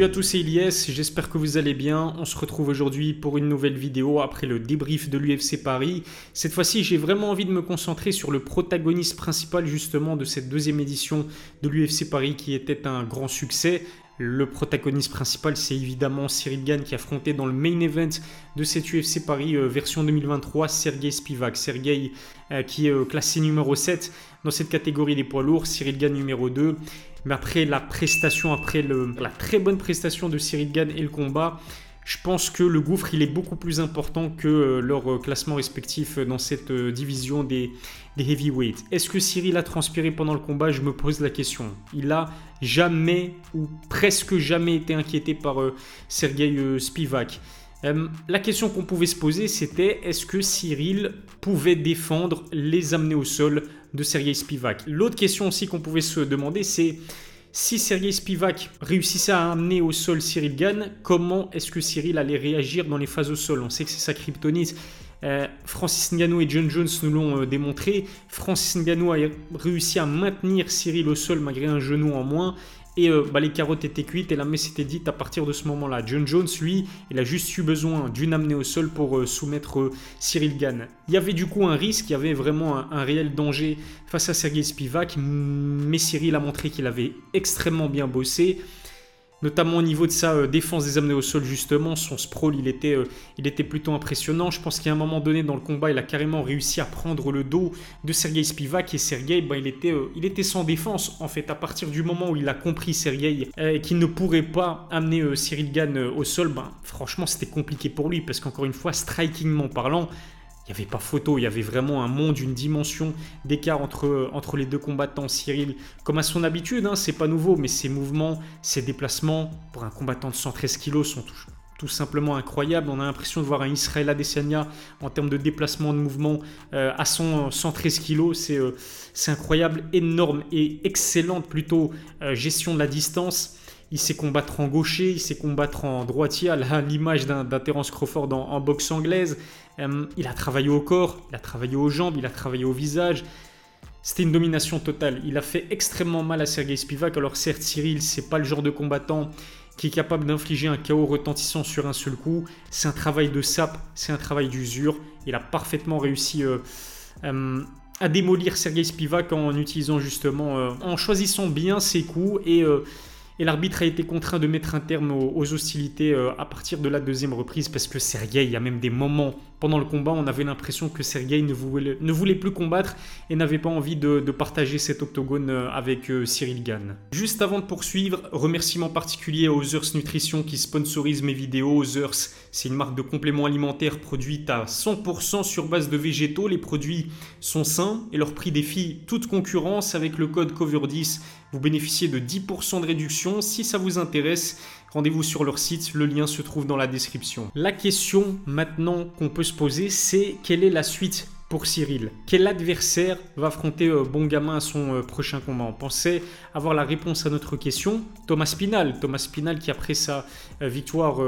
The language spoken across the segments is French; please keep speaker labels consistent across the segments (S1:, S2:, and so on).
S1: Salut à tous, c'est Ilyes, j'espère que vous allez bien. On se retrouve aujourd'hui pour une nouvelle vidéo après le débrief de l'UFC Paris. Cette fois-ci, j'ai vraiment envie de me concentrer sur le protagoniste principal justement de cette deuxième édition de l'UFC Paris qui était un grand succès. Le protagoniste principal, c'est évidemment Cyril Gann qui affrontait dans le main event de cette UFC Paris euh, version 2023 Sergei Spivak. Sergei euh, qui est euh, classé numéro 7 dans cette catégorie des poids lourds, Cyril Gann numéro 2. Mais après la prestation, après la très bonne prestation de Cyril Gann et le combat, je pense que le gouffre, il est beaucoup plus important que euh, leur euh, classement respectif dans cette euh, division des, heavyweights. Est-ce que Cyril a transpiré pendant le combat? Je me pose la question. Il a jamais ou presque jamais été inquiété par Sergei Spivak. la question qu'on pouvait se poser, c'était est-ce que Cyril pouvait défendre les amener au sol de Sergei Spivak? L'autre question aussi qu'on pouvait se demander, c'est si Sergei Spivak réussissait à amener au sol Cyril Gann, comment est-ce que Cyril allait réagir dans les phases au sol? On sait que c'est sa kryptonite. Euh, Francis Ngannou et John Jones nous l'ont euh, démontré. Francis Ngannou a réussi à maintenir Cyril au sol malgré un genou en moins. Et euh, bah, les carottes étaient cuites et la messe était dite à partir de ce moment-là. John Jones, lui, il a juste eu besoin d'une amenée au sol pour euh, soumettre euh, Cyril Gann. Il y avait du coup un risque, il y avait vraiment un, réel danger face à Sergei Spivak, mais Cyril a montré qu'il avait extrêmement bien bossé notamment au niveau de sa euh, défense des amenés au sol justement, son sprawl il était, euh, il était plutôt impressionnant. Je pense qu'à un moment donné dans le combat, il a carrément réussi à prendre le dos de Sergei Spivak et Sergei, ben, il, était, euh, sans défense en fait. À partir du moment où il a compris Sergei qu'il ne pourrait pas amener Cyril Gann au sol, ben, franchement c'était compliqué pour lui parce qu'encore une fois, strikingment parlant, il n'y avait pas photo, il y avait vraiment un monde, une dimension d'écart entre, les deux combattants. Cyril, comme à son habitude, hein, c'est pas nouveau, mais ses mouvements, ses déplacements, pour un combattant de 113 kg, sont tout, simplement incroyables. On a l'impression de voir un Israël Adesanya en termes de déplacement, de mouvement euh, à son 113 kg. Euh, c'est incroyable, énorme et excellente plutôt euh, gestion de la distance. Il sait combattre en gaucher, il sait combattre en droitier, à l'image d'un Terence Crawford en boxe anglaise. Euh, il a travaillé au corps, il a travaillé aux jambes, il a travaillé au visage. C'était une domination totale. Il a fait extrêmement mal à Sergei Spivak. Alors certes, Cyril, c'est pas le genre de combattant qui est capable d'infliger un chaos retentissant sur un seul coup. C'est un travail de sape, c'est un travail d'usure. Il a parfaitement réussi euh, euh, à démolir Sergei Spivak en utilisant justement, en choisissant bien ses coups et et l'arbitre a été contraint de mettre un terme aux, hostilités euh, à partir de la deuxième reprise parce que Sergei, il y a même des moments pendant le combat, on avait l'impression que Sergei ne voulait, plus combattre et n'avait pas envie de, partager cet octogone euh, avec euh, Cyril Gann. Juste avant de poursuivre, remerciement particulier à Others Nutrition qui sponsorise mes vidéos. Others, c'est une marque de compléments alimentaires produite à 100% sur base de végétaux. Les produits sont sains et leur prix défie toute concurrence avec le code COVER10 vous bénéficiez de 10% de réduction. Si ça vous intéresse, rendez-vous sur leur site, le lien se trouve dans la description. La question maintenant qu'on peut se poser, c'est quelle est la suite pour Cyril Quel adversaire va affronter euh, Bon Gamin à son euh, prochain combat? On pensait avoir la réponse à notre question. Thomas Spinal. Thomas Spinal qui après sa euh, victoire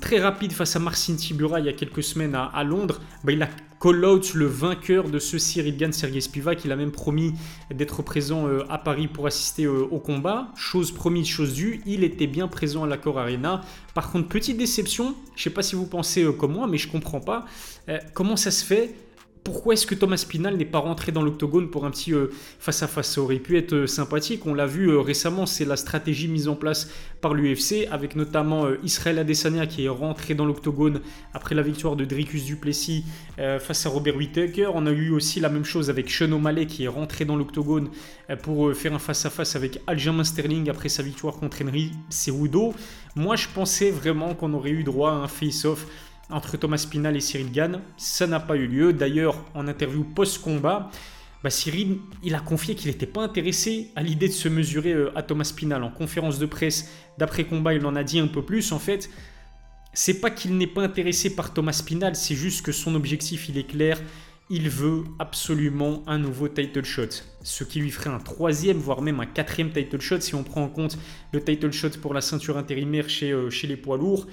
S1: très rapide face à Marcin Tibura il y a quelques semaines à, Londres, bah, il a call out le vainqueur de ce Cyril Gann, Sergei Spivak. Il a même promis d'être présent à Paris pour assister au combat. Chose promise, chose due. Il était bien présent à l'Accor Arena. Par contre, petite déception. Je ne sais pas si vous pensez comme moi, mais je comprends pas. comment ça se fait pourquoi est-ce que Thomas Spinal n'est pas rentré dans l'octogone pour un petit euh, face-à-face Ça aurait pu être euh, sympathique. On l'a vu euh, récemment, c'est la stratégie mise en place par l'UFC, avec notamment Israël Adesanya qui est rentré dans l'octogone après la victoire de Dricus Duplessis face à Robert Whittaker. On a eu aussi la même chose avec Sean O'Malley qui est rentré dans l'octogone pour faire un face-à-face avec Aljamain Sterling après sa victoire contre Henry Cejudo. Moi, je pensais vraiment qu'on aurait eu droit à un face-off entre Thomas Pinal et Cyril Gann. Ça n'a pas eu lieu. D'ailleurs, en interview post-combat, bah Cyril, il a confié qu'il n'était pas intéressé à l'idée de se mesurer euh, à Thomas Pinal. En conférence de presse d'après-combat, il en a dit un peu plus. En fait, c'est pas qu'il n'est pas intéressé par Thomas Pinal, c'est juste que son objectif, il est clair. Il veut absolument un nouveau title shot. Ce qui lui ferait un troisième, voire même un quatrième title shot si on prend en compte le title shot pour la ceinture intérimaire chez, euh, chez les poids lourds.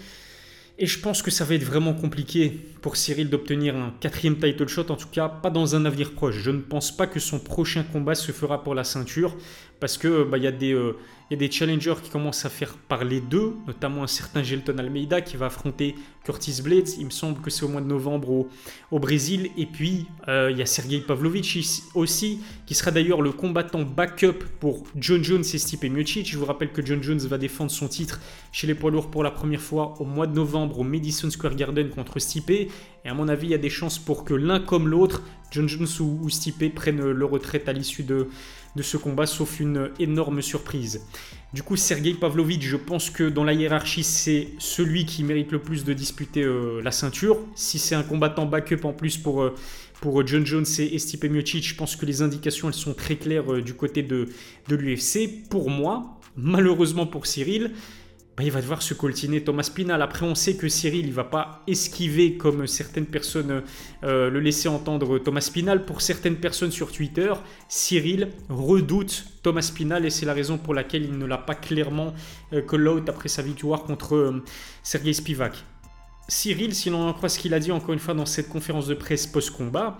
S1: Et je pense que ça va être vraiment compliqué pour Cyril d'obtenir un quatrième title shot, en tout cas pas dans un avenir proche. Je ne pense pas que son prochain combat se fera pour la ceinture, parce que bah, il y, a des, euh, Il y a des challengers qui commencent à faire parler d'eux, notamment un certain Gelton Almeida qui va affronter Curtis Blades. Il me semble que c'est au mois de novembre au, au Brésil. Et puis, euh, il y a Sergei Pavlovich aussi, qui sera d'ailleurs le combattant backup pour John Jones et Stipe Miocic. Je vous rappelle que John Jones va défendre son titre chez les poids lourds pour la première fois au mois de novembre au Madison Square Garden contre Stipe. Et à mon avis, il y a des chances pour que l'un comme l'autre, John Jones ou, Stipe, prennent leur retraite à l'issue de de ce combat, sauf une énorme surprise. Du coup, Sergei Pavlovich, je pense que dans la hiérarchie, c'est celui qui mérite le plus de disputer euh, la ceinture. Si c'est un combattant backup en plus pour, euh, pour John Jones et Stipe Miocic, je pense que les indications elles sont très claires euh, du côté de, de l'UFC. Pour moi, malheureusement pour Cyril, bah, il va devoir se coltiner Thomas Pinal. Après, on sait que Cyril, il va pas esquiver comme certaines personnes euh, le laissaient entendre Thomas Pinal. Pour certaines personnes sur Twitter, Cyril redoute Thomas Pinal et c'est la raison pour laquelle il ne l'a pas clairement euh, call out après sa victoire contre euh, Sergei Spivak. Cyril, si l'on en croit ce qu'il a dit encore une fois dans cette conférence de presse post-combat,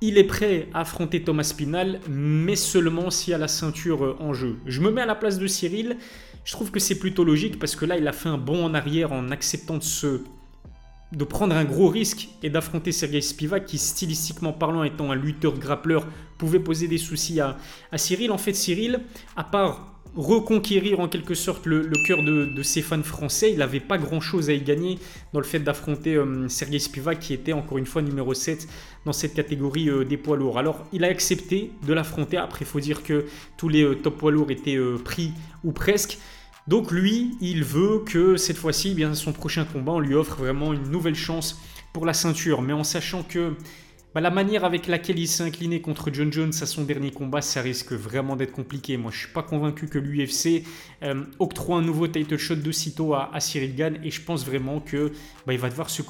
S1: il est prêt à affronter Thomas Pinal, mais seulement s'il y a la ceinture en jeu. Je me mets à la place de Cyril. Je trouve que c'est plutôt logique parce que là, il a fait un bond en arrière en acceptant de de prendre un gros risque et d'affronter Sergei Spivak qui stylistiquement parlant étant un lutteur grappleur pouvait poser des soucis à, à Cyril. En fait Cyril, à part reconquérir en quelque sorte le, cœur de, ses fans français. Il n'avait pas grand-chose à y gagner dans le fait d'affronter euh, Sergei Spivak qui était encore une fois numéro 7 dans cette catégorie euh, des poids lourds. Alors il a accepté de l'affronter. Après il faut dire que tous les euh, top poids lourds étaient pris ou presque. Donc lui, il veut que cette fois-ci, eh son prochain combat, on lui offre vraiment une nouvelle chance pour la ceinture. Mais en sachant que bah, la manière avec laquelle il s'est incliné contre John Jones à son dernier combat, ça risque vraiment d'être compliqué. Moi, je suis pas convaincu que l'UFC euh, octroie un nouveau title shot de sitôt à, Cyril Gann et je pense vraiment que bah, il va devoir se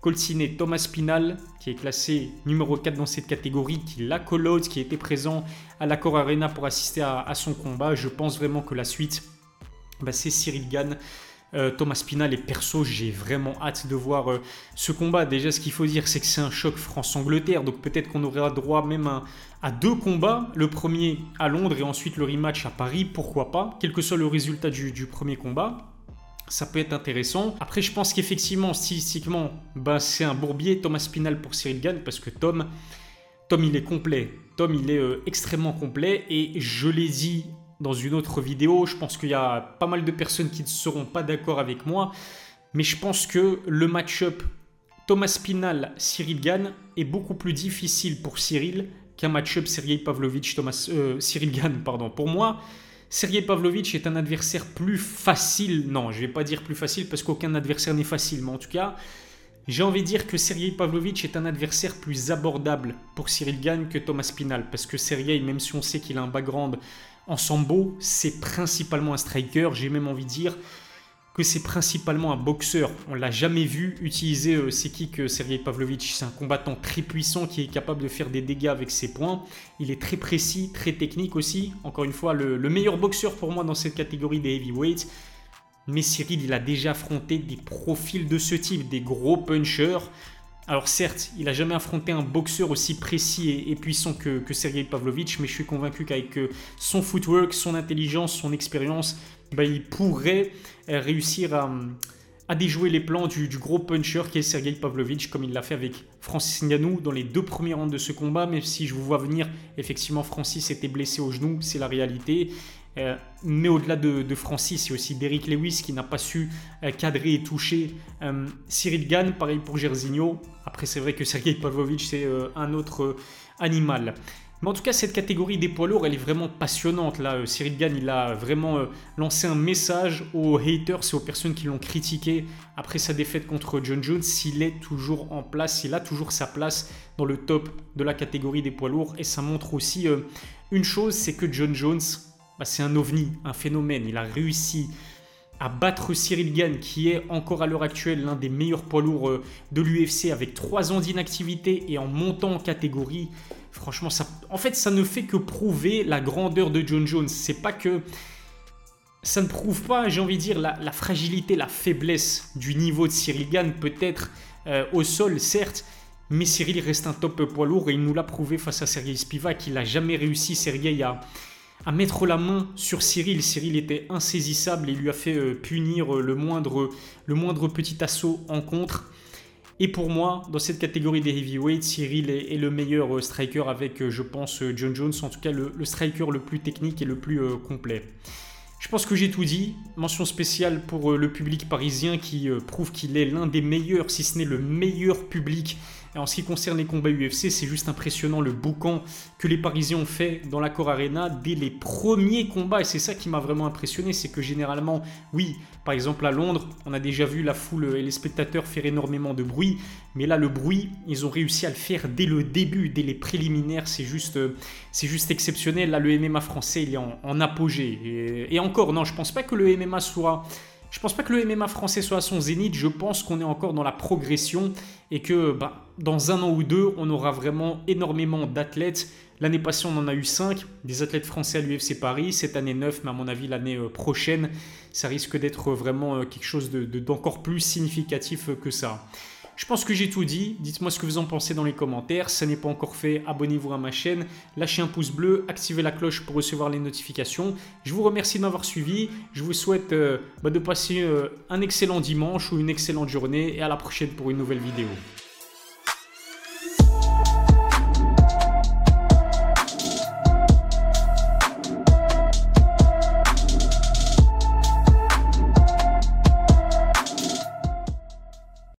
S1: coltiner Thomas Pinal, qui est classé numéro 4 dans cette catégorie, qui l'a call qui était présent à l'Accor Arena pour assister à, son combat. Je pense vraiment que la suite, bah, c'est Cyril Gann. Euh, Thomas Pinal et perso, j'ai vraiment hâte de voir euh, ce combat. Déjà, ce qu'il faut dire, c'est que c'est un choc France-Angleterre, donc peut-être qu'on aura droit même à, deux combats. Le premier à Londres et ensuite le rematch à Paris, pourquoi pas, quel que soit le résultat du, premier combat. Ça peut être intéressant. Après, je pense qu'effectivement, stylistiquement, bah, c'est un bourbier Thomas Pinal pour Cyril Gann parce que Tom, Tom, il est complet. Tom, il est euh, extrêmement complet et je l'ai dit dans une autre vidéo. Je pense qu'il y a pas mal de personnes qui ne seront pas d'accord avec moi. Mais je pense que le match-up Thomas Pinal, Cyril Gann est beaucoup plus difficile pour Cyril qu'un match-up Sergei Pavlovich, Thomas, euh, Cyril Gann. Pardon. Pour moi, Sergei Pavlovich est un adversaire plus facile. Non, je ne vais pas dire plus facile parce qu'aucun adversaire n'est facile. Mais en tout cas, j'ai envie de dire que Sergei Pavlovich est un adversaire plus abordable pour Cyril Gann que Thomas Pinal. Parce que Sergei, même si on sait qu'il a un background en sambo, c'est principalement un striker. J'ai même envie de dire que c'est principalement un boxeur. On l'a jamais vu utiliser euh, ses kicks, euh, Sergei Pavlovich. C'est un combattant très puissant qui est capable de faire des dégâts avec ses points. Il est très précis, très technique aussi. Encore une fois, le, le meilleur boxeur pour moi dans cette catégorie des heavyweights. Mais Cyril, il a déjà affronté des profils de ce type, des gros punchers. Alors certes, il n'a jamais affronté un boxeur aussi précis et, puissant que, Sergei Pavlovich, mais je suis convaincu qu'avec euh, son footwork, son intelligence, son expérience, bah, il pourrait euh, réussir à, déjouer les plans du, gros puncher qui est Sergei Pavlovich, comme il l'a fait avec Francis Ngannou dans les deux premiers rounds de ce combat, même si je vous vois venir, effectivement Francis était blessé au genou, c'est la réalité. Euh, mais au-delà de, Francis, il y a aussi Derrick Lewis qui n'a pas su euh, cadrer et toucher euh, Cyril Gann, pareil pour Gersigno. Après, c'est vrai que Sergei Pavlovich, c'est un autre animal. Mais en tout cas, cette catégorie des poids lourds, elle est vraiment passionnante. Là, Cyril Gann, il a vraiment lancé un message aux haters et aux personnes qui l'ont critiqué après sa défaite contre John Jones. S'il est toujours en place, il a toujours sa place dans le top de la catégorie des poids lourds. Et ça montre aussi une chose, c'est que John Jones, bah, c'est un ovni, un phénomène. Il a réussi à battre Cyril Gann, qui est encore à l'heure actuelle l'un des meilleurs poids lourds euh, de l'UFC, avec 3 ans d'inactivité et en montant en catégorie. Franchement, ça, en fait, ça ne fait que prouver la grandeur de John Jones. C'est pas que. Ça ne prouve pas, j'ai envie de dire, la, fragilité, la faiblesse du niveau de Cyril Gann, peut-être euh, au sol, certes, mais Cyril reste un top poids lourd et il nous l'a prouvé face à Sergei Spivak. Il n'a jamais réussi, Sergei, à à mettre la main sur Cyril. Cyril était insaisissable et lui a fait euh, punir le moindre, le moindre petit assaut en contre. Et pour moi, dans cette catégorie des heavyweights, Cyril est, le meilleur striker avec, je pense, John Jones, en tout cas le, striker le plus technique et le plus complet. Je pense que j'ai tout dit. Mention spéciale pour euh, le public parisien qui euh, prouve qu'il est l'un des meilleurs, si ce n'est le meilleur public en ce qui concerne les combats UFC, c'est juste impressionnant le boucan que les Parisiens ont fait dans l'accord Arena dès les premiers combats. Et c'est ça qui m'a vraiment impressionné, c'est que généralement, oui, par exemple à Londres, on a déjà vu la foule et les spectateurs faire énormément de bruit. Mais là, le bruit, ils ont réussi à le faire dès le début, dès les préliminaires. C'est juste, c'est juste exceptionnel. Là, le MMA français, il est en, apogée. Et, et encore, non, je pense pas que le MMA soit je pense pas que le MMA français soit à son zénith, je pense qu'on est encore dans la progression et que bah, dans un an ou deux, on aura vraiment énormément d'athlètes. L'année passée, on en a eu 5, des athlètes français à l'UFC Paris, cette année 9, mais à mon avis, l'année euh, prochaine, ça risque d'être vraiment euh, quelque chose d'encore plus significatif que ça. Je pense que j'ai tout dit. Dites-moi ce que vous en pensez dans les commentaires. Si ça n'est pas encore fait, abonnez-vous à ma chaîne, lâchez un pouce bleu, activez la cloche pour recevoir les notifications. Je vous remercie de m'avoir suivi. Je vous souhaite euh, bah, de passer euh, un excellent dimanche ou une excellente journée et à la prochaine pour une nouvelle vidéo.